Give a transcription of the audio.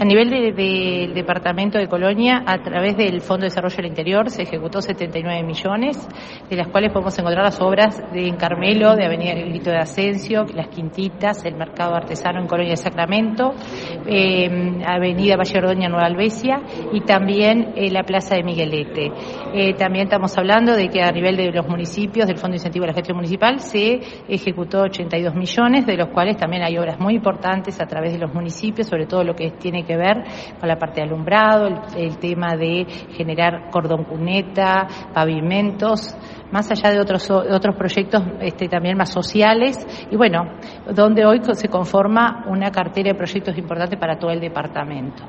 A nivel del de, departamento de Colonia, a través del Fondo de Desarrollo del Interior se ejecutó 79 millones, de las cuales podemos encontrar las obras de en Carmelo, de Avenida Grito de Ascencio, Las Quintitas, el Mercado Artesano en Colonia de Sacramento, eh, Avenida Valle Ordoña Nueva Albesia y también eh, la Plaza de Miguelete. Eh, también estamos hablando de que a nivel de los municipios, del Fondo de Incentivo a la Gestión Municipal, se ejecutó 82 millones, de los cuales también hay obras muy importantes a través de los municipios, sobre todo lo que tiene que ver con la parte de alumbrado, el, el tema de generar cordón cuneta, pavimentos, más allá de otros, otros proyectos este, también más sociales, y bueno, donde hoy se conforma una cartera de proyectos importantes para todo el departamento.